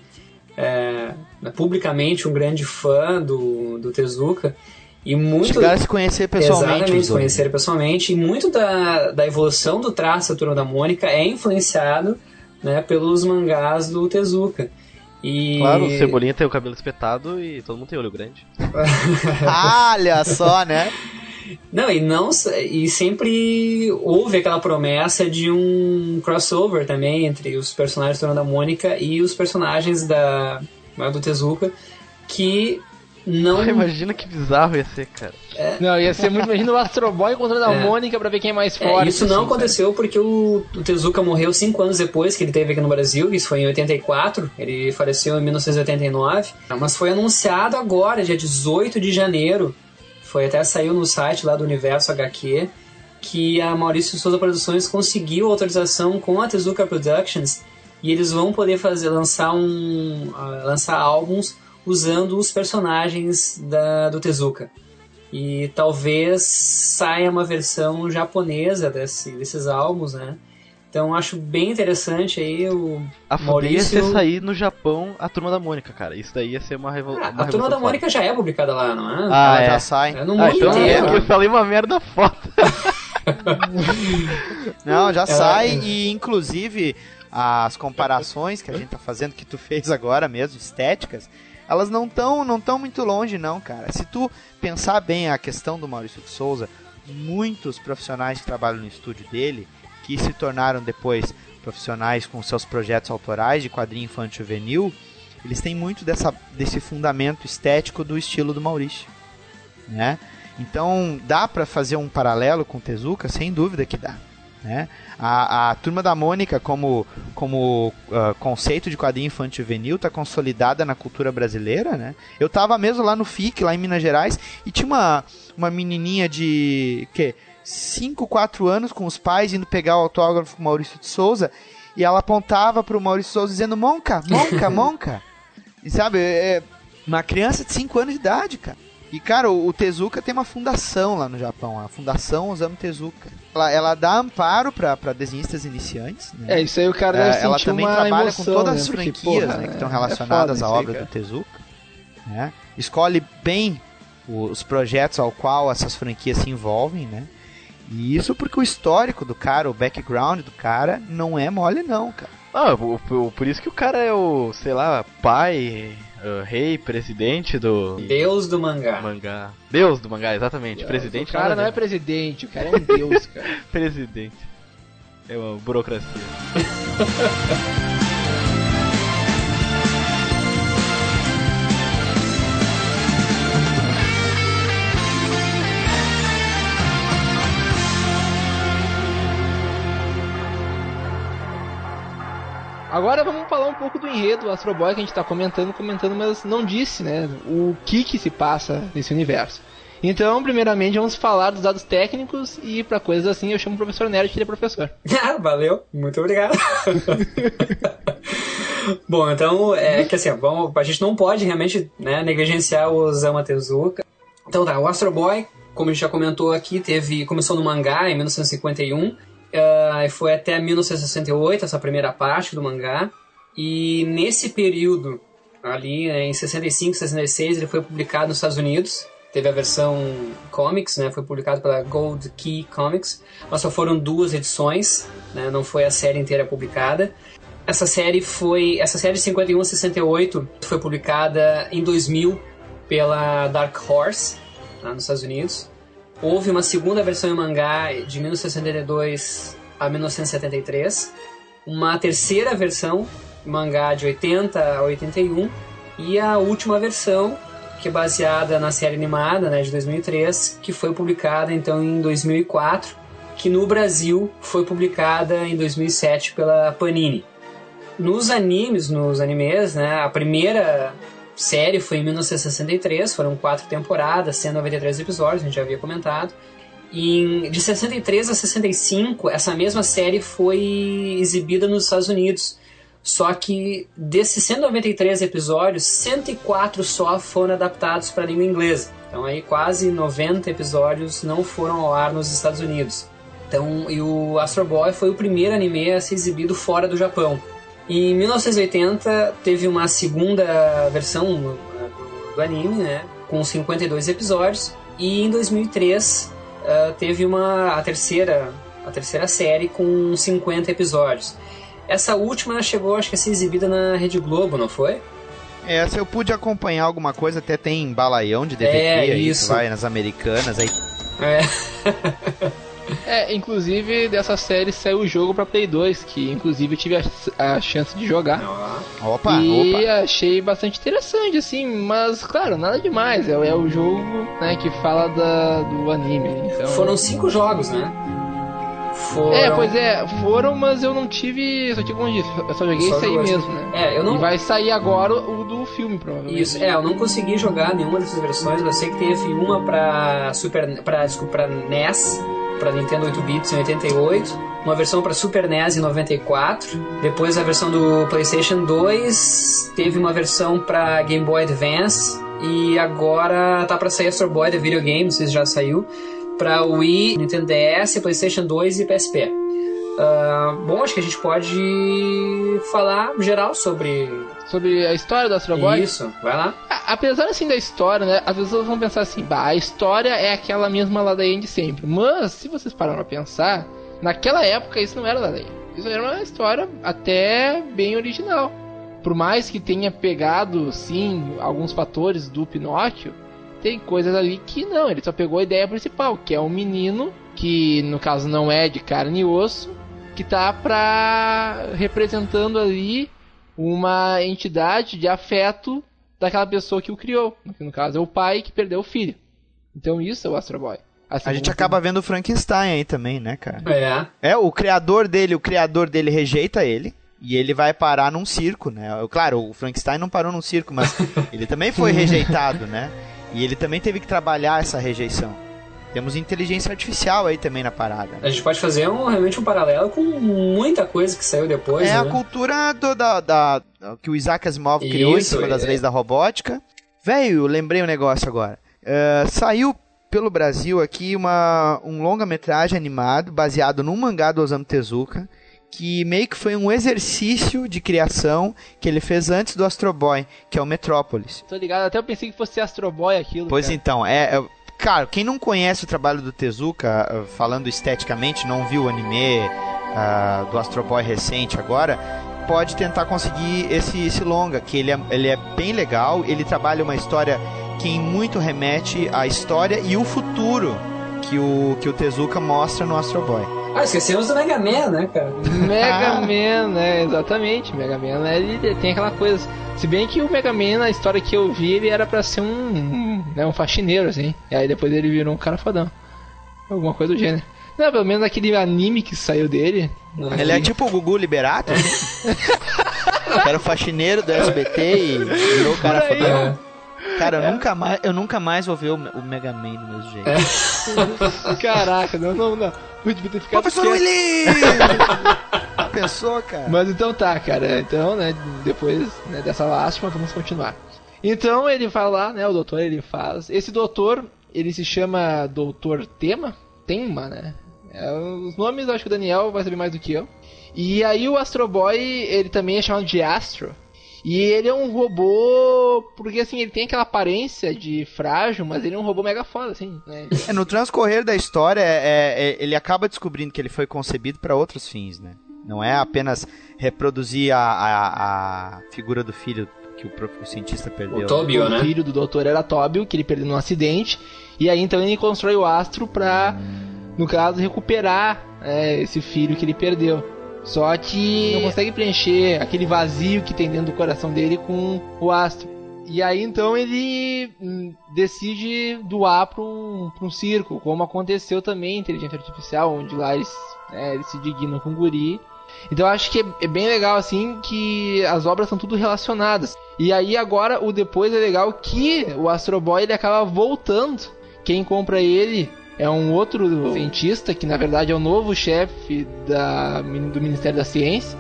é, publicamente um grande fã do, do Tezuka. E muito, Chegaram a se conhecer pessoalmente. Exatamente, conhecer pessoalmente. E muito da, da evolução do traço da Turma da Mônica é influenciado né, pelos mangás do Tezuka. E... Claro, o Cebolinha tem o cabelo espetado e todo mundo tem olho grande. *laughs* Olha só, né? Não, e não e sempre houve aquela promessa de um crossover também entre os personagens da Turma da Mônica e os personagens da do Tezuka que não imagina que bizarro ia ser, cara. Não, ia ser muito. Imagina o Astro Boy encontrando a É. Mônica pra ver quem é mais É, forte. isso não assim, aconteceu porque o, o Tezuka morreu cinco anos depois que ele teve aqui no Brasil, isso foi em 84, ele faleceu em 1989, mas foi anunciado agora, dia 18 de janeiro, foi até saiu no site lá do Universo HQ, que a Maurício Souza Produções conseguiu autorização com a Tezuka Productions e eles vão poder fazer lançar um ah, lançar álbuns usando os personagens da, do Tezuka. E talvez saia uma versão japonesa desse, desses álbuns, né? Então acho bem interessante aí o A foda ia ser Maurício. sair no Japão a Turma da Mônica, cara. Isso daí ia ser uma, revol... Ah, uma a Turma da revolução Mônica já é publicada lá, não é? Ah, Ela é. já sai. É no. Ah, mundo então inteiro. eu falei uma merda foda. *laughs* Não, já É. sai e inclusive as comparações que a gente tá fazendo, que tu fez agora mesmo, estéticas, elas não estão não tão muito longe não, cara. Se tu pensar bem a questão do Maurício de Souza, muitos profissionais que trabalham no estúdio dele, que se tornaram depois profissionais com seus projetos autorais de quadrinho infantil juvenil, eles têm muito dessa, desse fundamento estético do estilo do Maurício, né? Então dá pra fazer um paralelo com Tezuka, sem dúvida que dá. Né? A, a Turma da Mônica, como, como ah, conceito de quadrinho infantil juvenil, está consolidada na cultura brasileira. Né? Eu tava mesmo lá no FIC, lá em Minas Gerais, e tinha uma, uma menininha de que 5, 4 anos com os pais indo pegar o autógrafo com o Maurício de Souza, e ela apontava pro Maurício de Souza dizendo: Monca, Monca, *laughs* Monca. E sabe, é uma criança de 5 anos de idade, cara. E, cara, o, o Tezuka tem uma fundação lá no Japão, a Fundação Osamu Tezuka. Ela, ela dá amparo pra pra desenhistas iniciantes, né? É, isso aí o cara É, deve ela sentir também trabalha emoção, com todas né? as Porque, franquias porra, né, que estão é relacionadas foda à aí, obra cara. do Tezuka. né? Escolhe bem os projetos ao qual essas franquias se envolvem, né? E isso porque o histórico do cara, o background do cara, não é mole não, cara. Ah, por, isso que o cara é o, sei lá, pai, uh, rei, presidente do Deus do mangá. mangá. Deus do mangá, exatamente. presidente O cara não é presidente, o cara é um deus, cara. *laughs* presidente. É uma burocracia. *laughs* Agora vamos falar um pouco do enredo do Astro Boy que a gente tá comentando, comentando, mas não disse, né? O que que se passa nesse universo. Então, primeiramente, vamos falar dos dados técnicos e pra coisas assim eu chamo o professor Nerd, que ele é professor. *laughs* Ah, Valeu, muito obrigado. *laughs* Bom, então, é que assim, vamos, a gente não pode realmente né, negligenciar o Osamu Tezuka. Então tá, o Astro Boy, como a gente já comentou aqui, teve, começou no mangá em 1951 e foi até 1968, essa primeira parte do mangá. E nesse período, ali né, em 65, 66, ele foi publicado nos Estados Unidos. Teve a versão comics, né? Foi publicado pela Gold Key Comics, mas só foram duas edições, né? Não foi a série inteira publicada. Essa série foi, essa série de 51 a 68 foi publicada em 2000 pela Dark Horse, lá nos Estados Unidos. Houve uma segunda versão em mangá de 1972 a 1973, uma terceira versão em mangá de 80 a 81 e a última versão que é baseada na série animada né, de 2003, que foi publicada então em 2004, que no Brasil foi publicada em 2007 pela Panini. Nos animes, nos animes, né, a primeira série foi em 1963, foram quatro temporadas, 193 episódios, a gente já havia comentado. E de 63 a 65, essa mesma série foi exibida nos Estados Unidos. Só que desses 193 episódios, 104 só foram adaptados para a língua inglesa. Então aí quase 90 episódios não foram ao ar nos Estados Unidos. Então, e o Astro Boy foi o primeiro anime a ser exibido fora do Japão. E em 1980 teve uma segunda versão do, do anime, né, com 52 episódios. E em 2003 uh, teve uma a terceira a terceira série com 50 episódios. Essa última chegou, acho que a ser exibida na Rede Globo, não foi? Essa eu pude acompanhar alguma coisa, até tem balaião de DVD É, aí, isso. vai nas americanas, aí É. *laughs* É, inclusive dessa série saiu o jogo pra Play 2, que inclusive eu tive a, a chance de jogar. Opa, e opa. achei bastante interessante, assim, mas claro, nada demais. É, é o jogo né, que fala da, do anime. Então... Foram cinco jogos, né? Foram... É, pois é, foram, mas eu não tive. Só tive como eu disse, eu só joguei Só isso aí mesmo, né? É, eu não. E vai sair agora o do filme, provavelmente. Isso, é, eu não consegui jogar nenhuma dessas versões. Eu sei que teve uma pra Super, pra, desculpa, pra NES, pra Nintendo 8 bits em 88, uma versão pra Super NES em 94, depois a versão do PlayStation 2, teve uma versão pra Game Boy Advance e agora tá pra sair Astro Boy The Video Game, não sei se já saiu, pra Wii, Nintendo DS, PlayStation 2 e PSP. Ah, bom, acho que a gente pode falar geral sobre Sobre a história do Astro Boy. isso. Vai lá. A- Apesar assim da história, né? As pessoas vão pensar assim, bah, a história é aquela mesma ladainha de sempre. Mas, se vocês pararam pra pensar, naquela época isso não era ladainha. Isso era uma história até bem original. Por mais que tenha pegado, sim, alguns fatores do Pinóquio, tem coisas ali que não, ele só pegou a ideia principal, que é um menino, que no caso não é de carne e osso, que tá pra representando ali uma entidade de afeto daquela pessoa que o criou. Que no caso é o pai que perdeu o filho. Então isso é o Astro Boy. Assim A gente acaba vendo o Frankenstein aí também, né, cara? É. É, o criador dele, o criador dele rejeita ele. E ele vai parar num circo, né? Claro, o Frankenstein não parou num circo, mas *laughs* ele também foi rejeitado, né? E ele também teve que trabalhar essa rejeição. Temos inteligência artificial aí também na parada. né? A gente pode fazer um, realmente um paralelo com muita coisa que saiu depois. É né? a cultura do- da, da- que o Isaac Asimov criou em Isso, cima das é. leis da robótica. Velho, lembrei um negócio agora. É, saiu pelo Brasil aqui uma, um longa-metragem animado baseado num mangá do Osamu Tezuka que meio que foi um exercício de criação que ele fez antes do Astro Boy, que é o Metrópolis. Tô ligado, até eu pensei que fosse Astro Boy aquilo. Pois cara. então, é, é- Cara, quem não conhece o trabalho do Tezuka, uh, falando esteticamente, não viu o anime uh, do Astro Boy recente agora, pode tentar conseguir esse, esse longa, que ele é, ele é bem legal, ele trabalha uma história que muito remete à história e o futuro que o, que o Tezuka mostra no Astro Boy. Ah, esquecemos do Mega Man, né, cara? Mega Man, né? Exatamente. Mega Man, né, ele tem aquela coisa. Se bem que o Mega Man, na história que eu vi, ele era pra ser um, né, um faxineiro, assim. E aí depois ele virou um cara fodão. Alguma coisa do gênero. Não, pelo menos aquele anime que saiu dele. Ele é tipo o Gugu Liberato? era *laughs* o faxineiro do SBT e virou o cara fodão. Cara, eu, nunca mais, eu nunca mais vou ver o, o Mega Man do mesmo jeito. *laughs* Caraca, não, não, não. Eu devia ter ficado Professor quieto. Willy! *laughs* Pensou, cara? Mas então tá, cara. Então, né, depois né, dessa lástima, vamos continuar. Então ele vai lá, né, o doutor ele faz. Esse doutor, ele se chama Doutor Tema? Tema, né? É, os nomes eu acho que o Daniel vai saber mais do que eu. E aí o Astro Boy, ele também é chamado de Astro. E ele é um robô, porque assim, ele tem aquela aparência de frágil, mas ele é um robô mega foda, assim, né? É, no transcorrer da história, é, é, ele acaba descobrindo que ele foi concebido para outros fins, né? Não é apenas reproduzir a, a, a figura do filho que o, próprio cientista perdeu. O Tobio, o né? filho do doutor era Tóbio, que ele perdeu num acidente. E aí então ele constrói o astro pra, no caso, recuperar é, esse filho que ele perdeu. Só que não consegue preencher aquele vazio que tem dentro do coração dele com o astro. E aí então ele hum, decide doar para um, pra um circo, como aconteceu também em Inteligência Artificial, onde lá eles, é, eles se dignam com o guri. Então eu acho que é, é bem legal assim que as obras são tudo relacionadas. E aí agora o depois é legal que o Astro Boy ele acaba voltando. Quem compra ele é um outro cientista que na verdade é o novo chefe da, do Ministério da Ciência.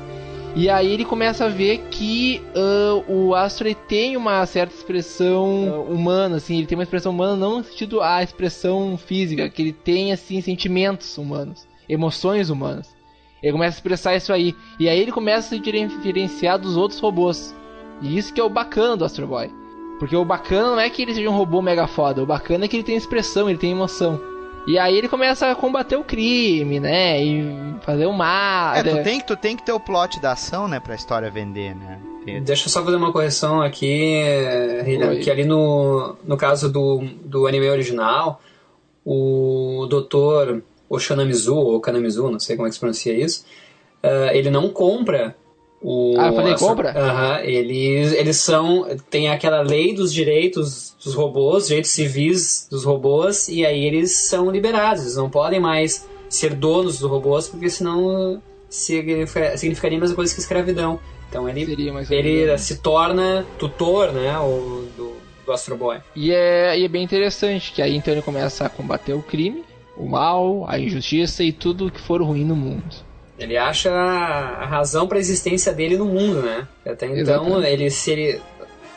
E aí ele começa a ver que ah, o Astro tem uma certa expressão ah, humana, assim, ele tem uma expressão humana não no sentido a expressão física, que ele tem assim sentimentos humanos, emoções humanas. Ele começa a expressar isso aí. E aí ele começa a se diferenciar dos outros robôs. E isso que é o bacana do Astro Boy. Porque o bacana não é que ele seja um robô mega foda, o bacana é que ele tem expressão, ele tem emoção. E aí ele começa a combater o crime, né? E fazer o mal. É, tu tem, tu tem que ter o plot da ação, né, pra história vender, né? Deixa eu só fazer uma correção aqui, Oi. que ali no, no caso do, do anime original, o Dr. Oshanamizu, ou Kanamizu, não sei como é que se pronuncia isso, eh, ele não compra o... Ah, eu falei essa- compra? Aham, eles, eles são... Tem aquela lei dos direitos dos robôs, direitos civis dos robôs, e aí eles são liberados, eles não podem mais ser donos dos robôs, porque senão significa- significaria a mesma coisa que escravidão. Então ele ele se torna tutor, né, o, do, do Astro Boy. E é, e é bem interessante, que aí então ele começa a combater o crime, o mal, a injustiça e tudo que for ruim no mundo. Ele acha a razão para a existência dele no mundo, né? Até então, Exatamente. ele se ele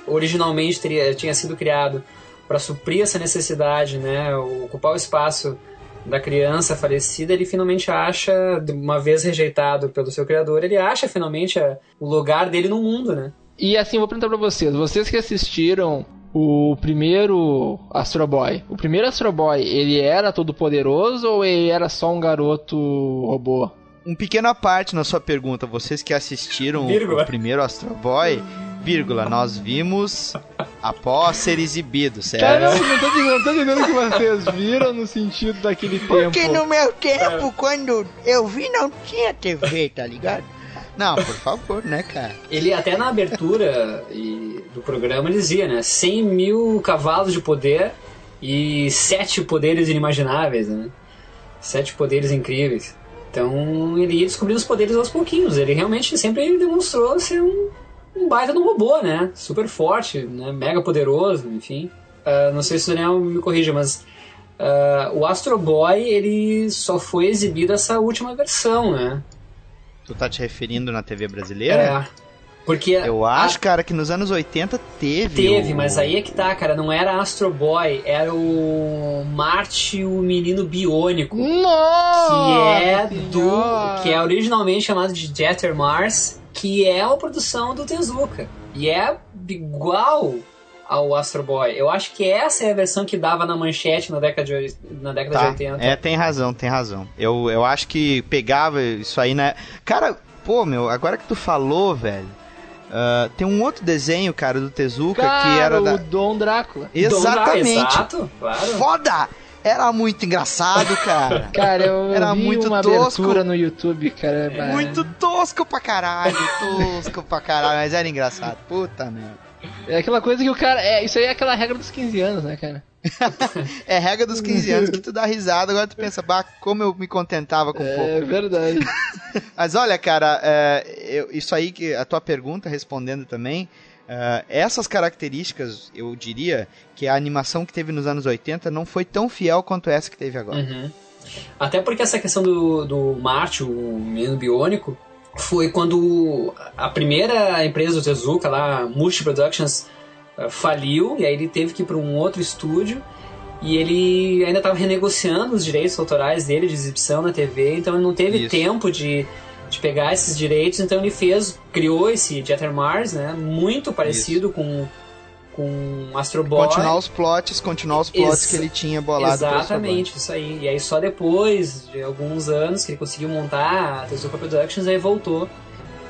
originalmente teria, tinha sido criado para suprir essa necessidade, né, ocupar o espaço da criança falecida, ele finalmente acha, uma vez rejeitado pelo seu criador, ele acha finalmente a- o lugar dele no mundo, né? E assim, vou perguntar pra vocês, vocês que assistiram o primeiro Astro Boy, o primeiro Astro Boy, ele era todo poderoso ou ele era só um garoto robô? Um pequeno à parte na sua pergunta, vocês que assistiram o- Vírgula. o primeiro Astro Boy, vírgula, nós vimos após ser exibido, certo? Cara, não, não tô dizendo, não tô dizendo que vocês viram no sentido daquele tempo. Porque no meu tempo, quando eu vi, não tinha TV, tá ligado? Não, por favor, né, cara? Ele até na abertura e- do programa dizia, né? 100 mil cavalos de poder e sete poderes inimagináveis, né? Sete poderes incríveis. Então ele ia descobrindo os poderes aos pouquinhos. Ele realmente sempre demonstrou ser um, um baita de um robô, né? Super forte, né? Mega poderoso, enfim. Ah, não sei se o Daniel me corrija, mas ah, o Astro Boy ele só foi exibido essa última versão, né? Tu tá te referindo na TV brasileira? É. Porque Eu a- acho, cara, que nos anos 80 teve. Teve, o- mas aí é que tá, cara. Não era Astro Boy, era o Marte, o menino biônico. Nossa! Que é do. Senhora! Que é originalmente chamado de Jeter Mars, que é a produção do Tezuka. E é igual ao Astro Boy. Eu acho que essa é a versão que dava na manchete na década de, na década de Tá, 80. é, tem razão, tem razão. Eu, eu acho que pegava isso aí, né? Cara, pô, meu, agora que tu falou, velho, ah, tem um outro desenho, cara, do Tezuka Cara, que era o da... Dom Drácula. Exatamente. Exato, claro. Foda! Era muito engraçado, cara. *laughs* Cara, eu Era vi muito uma tosco. abertura no YouTube, cara. mas- Muito tosco pra caralho, tosco pra caralho, mas era engraçado. Puta merda. É aquela coisa que o cara. É, isso aí é aquela regra dos 15 anos, né, cara? *laughs* É regra dos 15 anos que tu dá risada, agora tu pensa, bah, como eu me contentava com pouco. É verdade. *laughs* Mas olha, cara, é, eu- isso aí que a tua pergunta respondendo também, é, essas características, eu diria que a animação que teve nos anos 80 não foi tão fiel quanto essa que teve agora. Uhum. Até porque essa questão do, do Marte, o menino biônico, foi quando a primeira empresa do Tezuka, lá, Multi Productions, eh, faliu, e aí ele teve que ir para um outro estúdio, e ele ainda estava renegociando os direitos autorais dele de exibição na TV, então ele não teve Isso. tempo de, de pegar esses direitos, então ele fez, criou esse Jeter Mars, né, muito parecido com com Astro Boy. Continuar os plots, continuar os plots Ex- que ele tinha bolado. Exatamente, isso aí. E aí só depois de alguns anos que ele conseguiu montar a Tezuka Productions, aí voltou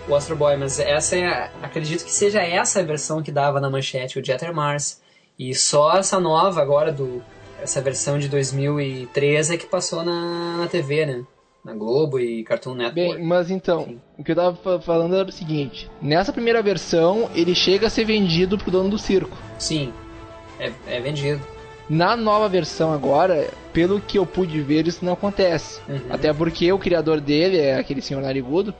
o Astro Boy. Mas essa é, acredito que seja essa a versão que dava na manchete, o Jeter Mars. E só essa nova agora, do essa versão de 2013 é que passou na, na TV, né? Na Globo e Cartoon Network. Bem, mas então, Sim. o que eu tava fa- falando era o seguinte: nessa primeira versão, ele chega a ser vendido pro dono do circo. Sim, é, é vendido. Na nova versão agora, pelo que eu pude ver, isso não acontece. Uhum. Até porque o criador dele é aquele senhor narigudo.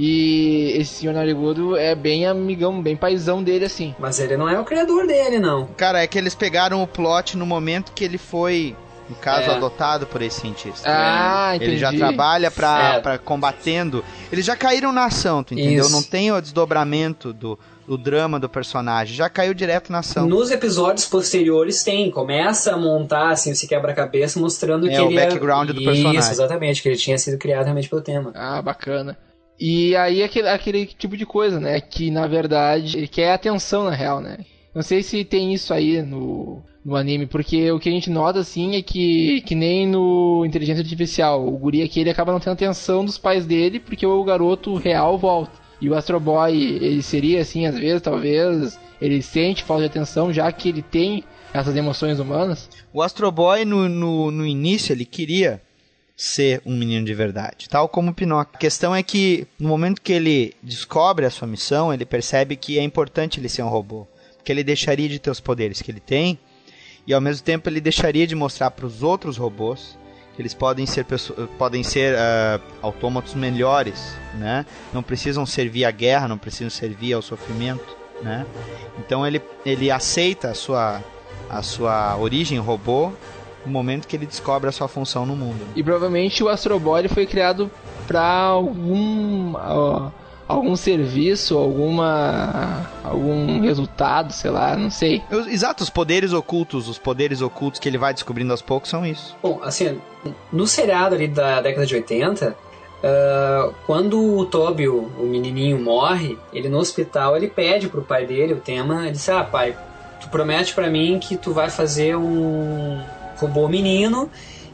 E esse senhor narigudo é bem amigão, bem paizão dele assim. Mas ele não é o criador dele, não. Cara, é que eles pegaram o plot no momento que ele foi, no caso, É. adotado por esse cientista. Ah, entendi. Ele já trabalha pra, É. pra combatendo. Eles já caíram na ação, tu entendeu? Isso. Não tem o desdobramento do, do drama do personagem. Já caiu direto na ação. Nos episódios posteriores tem, começa a montar assim, esse quebra-cabeça mostrando É, que o ele background do Isso, personagem. exatamente, que ele tinha sido criado realmente pelo tema. Ah, bacana. E aí aquele, aquele tipo de coisa, né? Que na verdade ele quer atenção na real, né? Não sei se tem isso aí no, no anime, porque o que a gente nota assim é que, que nem no Inteligência Artificial, o guri aqui ele acaba não tendo atenção dos pais dele porque o garoto real volta. E o Astro Boy, ele seria assim, às vezes, talvez, ele sente falta de atenção já que ele tem essas emoções humanas. O Astro Boy, no, no, no início, ele queria ser um menino de verdade, tal como o Pinóquio. A questão é que, no momento que ele descobre a sua missão, ele percebe que é importante ele ser um robô. Porque ele deixaria de ter os poderes que ele tem, e ao mesmo tempo ele deixaria de mostrar para os outros robôs que eles podem ser, podem ser ah, autômatos melhores, né? Não precisam servir à guerra, não precisam servir ao sofrimento, né? Então ele, ele aceita a sua, a sua origem robô no momento que ele descobre a sua função no mundo. E provavelmente o Astro Boy ele foi criado para algum ó, algum serviço, alguma algum resultado, sei lá, não sei. Os- Exato, os poderes ocultos, os poderes ocultos que ele vai descobrindo aos poucos são isso. Bom, assim, no seriado ali da década de 80, ah, quando o Toby, o, o menininho, morre, ele no hospital, ele pede pro pai dele o tema, ele diz, ah, pai, tu promete pra mim que tu vai fazer um robô menino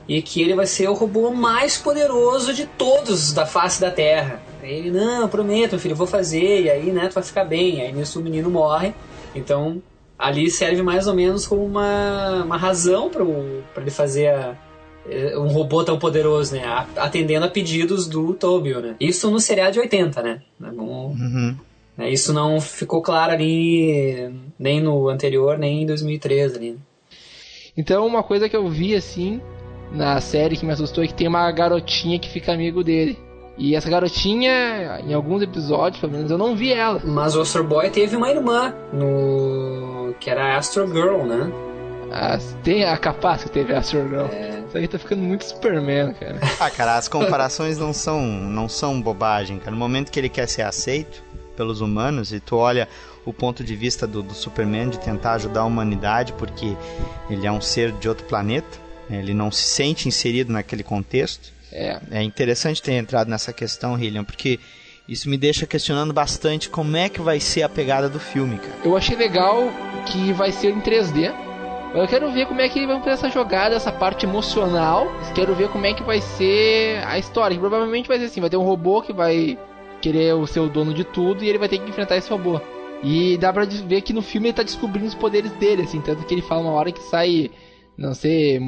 e que ele vai ser o robô mais poderoso de todos da face da Terra. Aí ele, não, prometo, filho, eu vou fazer, e aí, né, tu vai ficar bem. Aí nisso o menino morre, então ali serve mais ou menos como uma, uma razão para ele fazer a- eh, um robô tão poderoso, né? Atendendo a pedidos do Tobio, né? Isso no seriado de 80, né? Não- Uhum. né, Isso não ficou claro ali nem no anterior, nem em 2013 ali. Então uma coisa que eu vi assim na série que me assustou é que tem uma garotinha que fica amigo dele. E essa garotinha, em alguns episódios, pelo menos, eu não vi ela. Mas o Astro Boy teve uma irmã no que era a Astro Girl, né? Ah, tem a capaz que teve a Astro Girl. Isso aí tá ficando muito Superman, cara. Ah, cara, as comparações não são, não são bobagem, cara. No momento que ele quer ser aceito pelos humanos, e tu olha o ponto de vista do, do Superman de tentar ajudar a humanidade, porque ele é um ser de outro planeta, ele não se sente inserido naquele contexto. É. É interessante ter entrado nessa questão, Hillian, porque Isso me deixa questionando bastante como é que vai ser a pegada do filme, cara. Eu achei legal que vai ser em 3D. Eu quero ver como é que vão fazer essa jogada, essa parte emocional. Quero ver como é que vai ser a história. Provavelmente vai ser assim: vai ter um robô que vai querer o seu dono de tudo e ele vai ter que enfrentar esse robô. E dá pra ver que no filme ele tá descobrindo os poderes dele, assim, tanto que ele fala uma hora que sai, não sei,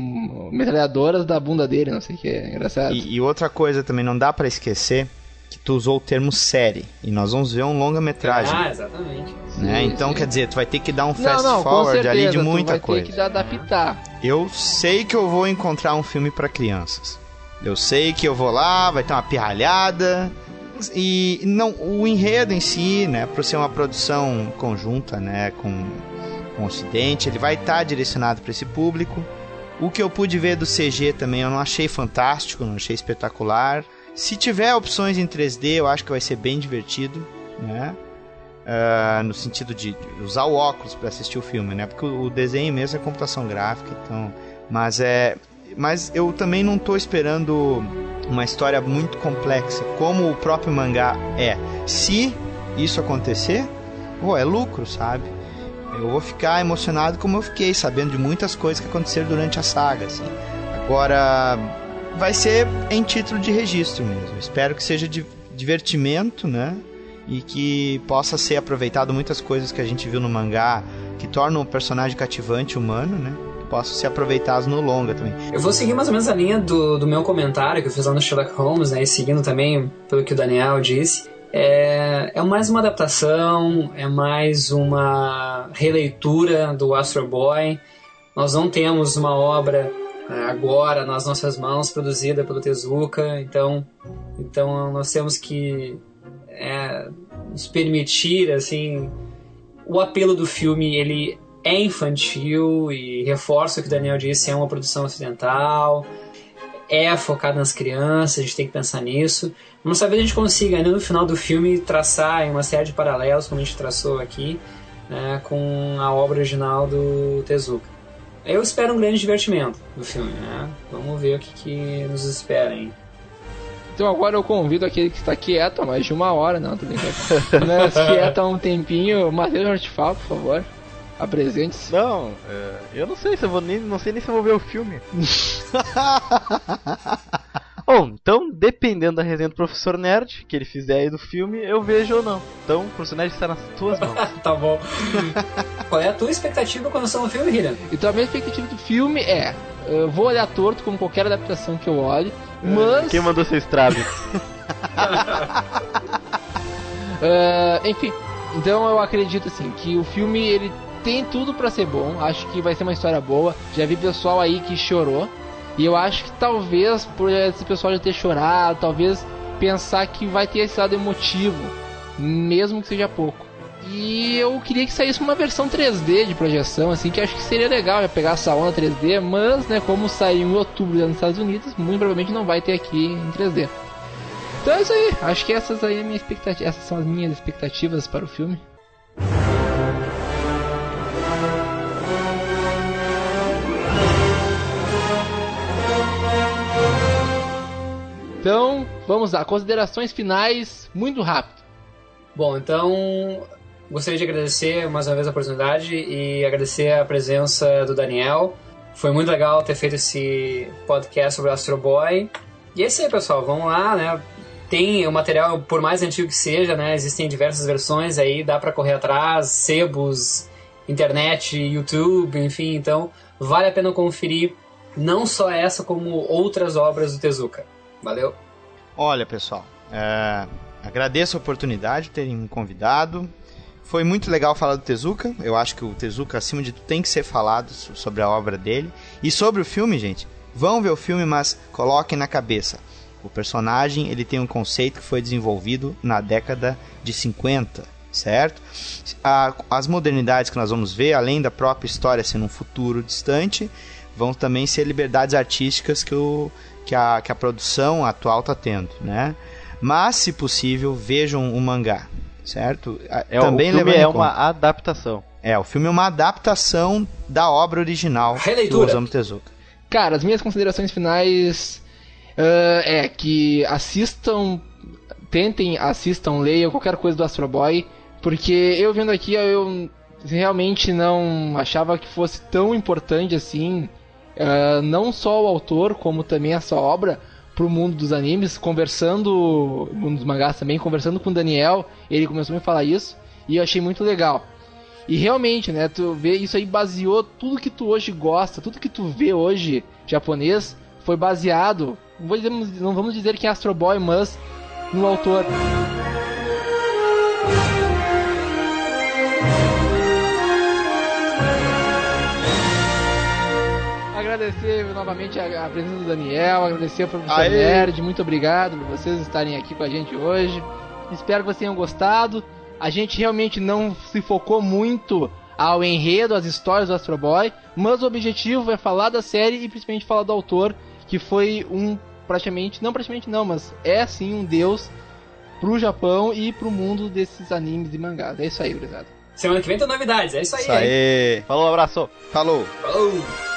metralhadoras da bunda dele, não sei o que, é engraçado. E, e outra coisa também, não dá para esquecer que tu usou o termo série. E nós vamos ver um longa-metragem. Ah, exatamente. Né? Sim, então, sim. quer dizer, tu vai ter que dar um fast não, forward certeza, ali de tu muita vai coisa. ter que adaptar. Eu sei que eu vou encontrar um filme para crianças. Eu sei que eu vou lá, vai ter uma pirralhada. E não, o enredo em si, né, por ser uma produção conjunta, né, com, com o Ocidente, ele vai estar direcionado para esse público. O que eu pude ver do CG também eu não achei fantástico, não achei espetacular. Se tiver opções em 3D, eu acho que vai ser bem divertido, né? Ah, no sentido de usar o óculos para assistir o filme, né? Porque o desenho mesmo é computação gráfica, então. Mas é, mas eu também não tô esperando uma história muito complexa, como o próprio mangá é. Se isso acontecer, pô, é lucro, sabe? Eu vou ficar emocionado como eu fiquei, sabendo de muitas coisas que aconteceram durante a saga, assim. Agora, vai ser em título de registro mesmo. Espero que seja de divertimento, né? E que possa ser aproveitado muitas coisas que a gente viu no mangá que tornam o personagem cativante humano, né? Possam ser aproveitados no longa também. Eu vou seguir mais ou menos a linha do, do meu comentário que eu fiz lá no Sherlock Holmes, né? E seguindo também pelo que o Daniel disse. É, é mais uma adaptação, é mais uma releitura do Astro Boy. Nós não temos uma obra é, agora nas nossas mãos produzida pelo Tezuka, então, então nós temos que é, nos permitir assim o apelo do filme ele é infantil e reforça o que o Daniel disse é uma produção ocidental é focado nas crianças a gente tem que pensar nisso. Mas talvez a gente consiga ainda no final do filme traçar uma série de paralelos como a gente traçou aqui né, com a obra original do Tezuka eu espero um grande divertimento do filme né? vamos ver o que, que nos espera hein? Então agora eu convido aquele que está quieto há mais de uma hora, não, tô brincando. *laughs* Mas quieto há um tempinho, Matheus Hortifal, por favor. Apresente-se. Não, é, eu não sei se eu vou nem. Não sei nem se eu vou ver o filme. *laughs* Bom, então, dependendo da resenha do professor Nerd, que ele fizer aí do filme, eu vejo ou não. Então, o professor Nerd está nas tuas mãos. *laughs* tá bom *laughs* qual é a tua expectativa quando lançar o filme, Hira? Então a minha expectativa do filme é. Eu vou olhar torto como qualquer adaptação que eu olhe, mas. Quem mandou ser estrabe? Ah, *laughs* enfim, então eu acredito assim que o filme ele tem tudo pra ser bom. Acho que vai ser uma história boa. Já vi pessoal aí que chorou e eu acho que talvez por esse pessoal já ter chorado, talvez pensar que vai ter esse lado emotivo, mesmo que seja pouco. E eu queria que saísse uma versão 3D de projeção, assim, que acho que seria legal já pegar essa onda 3D, mas, né, como saiu em outubro nos Estados Unidos, muito provavelmente não vai ter aqui em 3D. Então é isso aí, acho que essas aí é minha expectativa, essas são as minhas expectativas para o filme. Então, vamos lá, considerações finais, muito rápido. Bom, então gostaria de agradecer mais uma vez a oportunidade e agradecer a presença do Daniel. Foi muito legal ter feito esse podcast sobre Astro Boy. E é isso aí, pessoal. Vamos lá, né? Tem o material, por mais antigo que seja, né? Existem diversas versões aí, dá para correr atrás, sebos, internet, YouTube, enfim. Então, vale a pena conferir não só essa, como outras obras do Tezuka. Valeu! Olha, pessoal, é, agradeço a oportunidade de terem me convidado. Foi muito legal falar do Tezuka. Eu acho que o Tezuka, acima de tudo, tem que ser falado so- sobre a obra dele. E sobre o filme, gente, vão ver o filme, mas coloquem na cabeça. O personagem ele tem um conceito que foi desenvolvido na década de 50, certo? As modernidades que nós vamos ver, além da própria história ser num futuro distante, vão também ser liberdades artísticas que, o, que, a, que a produção atual está tendo, né? Mas, se possível, vejam o mangá, certo? É, o filme é conta- uma adaptação. É, o filme é uma adaptação da obra original Releitura. do Osamu Tezuka. Cara, as minhas considerações finais ah, é que assistam tentem, assistam, leiam qualquer coisa do Astro Boy, porque eu vendo aqui eu realmente não achava que fosse tão importante assim, uh, não só o autor, como também essa obra pro mundo dos animes, conversando, mundo dos mangás também, conversando com o Daniel, ele começou a me falar isso, e eu achei muito legal. E realmente, né, tu vê, isso aí baseou tudo que tu hoje gosta, tudo que tu vê hoje japonês, foi baseado, não vamos dizer que é Astro Boy, mas no autor. Agradecer novamente a, a, presença do Daniel, agradecer ao professor Aê. Nerd, muito obrigado por vocês estarem aqui com a gente hoje. Espero que vocês tenham gostado. A gente realmente não se focou muito ao enredo, às histórias do Astro Boy, mas o objetivo é falar da série e principalmente falar do autor, que foi um praticamente, não praticamente não, mas é sim um deus pro Japão e pro mundo desses animes e mangás. É isso aí, gurizada. Semana que vem tem novidades, é isso aí. Isso aí. Falou, abraço. Falou. Falou.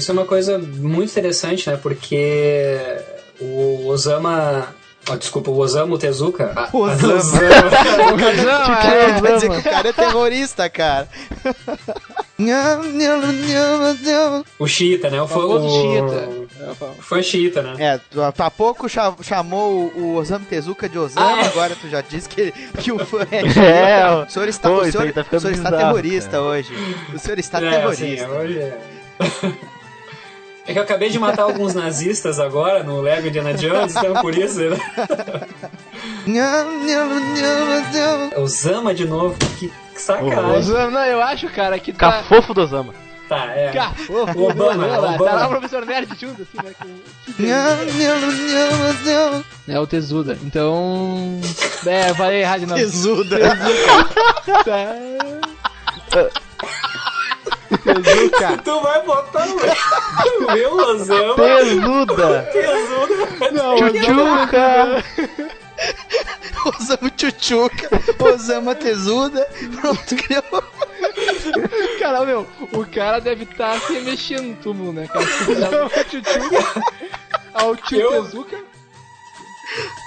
Isso é uma coisa muito interessante, né? Porque o Osama Oh, desculpa, o Osamu Tezuka. A, o Osama. o Osama. *laughs* é, quer dizer que o cara é terrorista, cara. o Chita, né? O, o, o Chita. Foi Chita, né? É, tu, há pouco chamou o Osamu Tezuka de Osama, ah, é. agora tu já disse que, que o fã é Chita. *laughs* É, o senhor está, Pô, o senhor, tá o senhor está terrorista cara. hoje. O senhor está é, terrorista. Sim, hoje é. *laughs* É que eu acabei de matar alguns nazistas agora no Lego Indiana Jones, então por isso. Né? *laughs* o Zama de novo, que sacanagem. O Zama, não, eu acho, cara, que tá... Cafofo do Zama. Tá, é. Cafofo, Obama, Obama, Obama. Tá lá o professor Nerd junto, assim, né? Com... É o Tezuda. Então. É, falei errado de novo. Tezuda. Tezuda. *laughs* *laughs* tá. Tezuka. *laughs* Tu vai botar o meu Osama. Tesuda. Tesuda. Não, Chuchuca. Osama Chuchuca. Osama Tesuda. Pronto, criou. Cara, meu, o cara deve estar tá se mexendo no túmulo, né, cara? Osama Chuchuca. Ao tio Tezuka.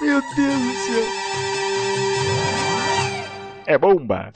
Meu Deus do céu. É bomba.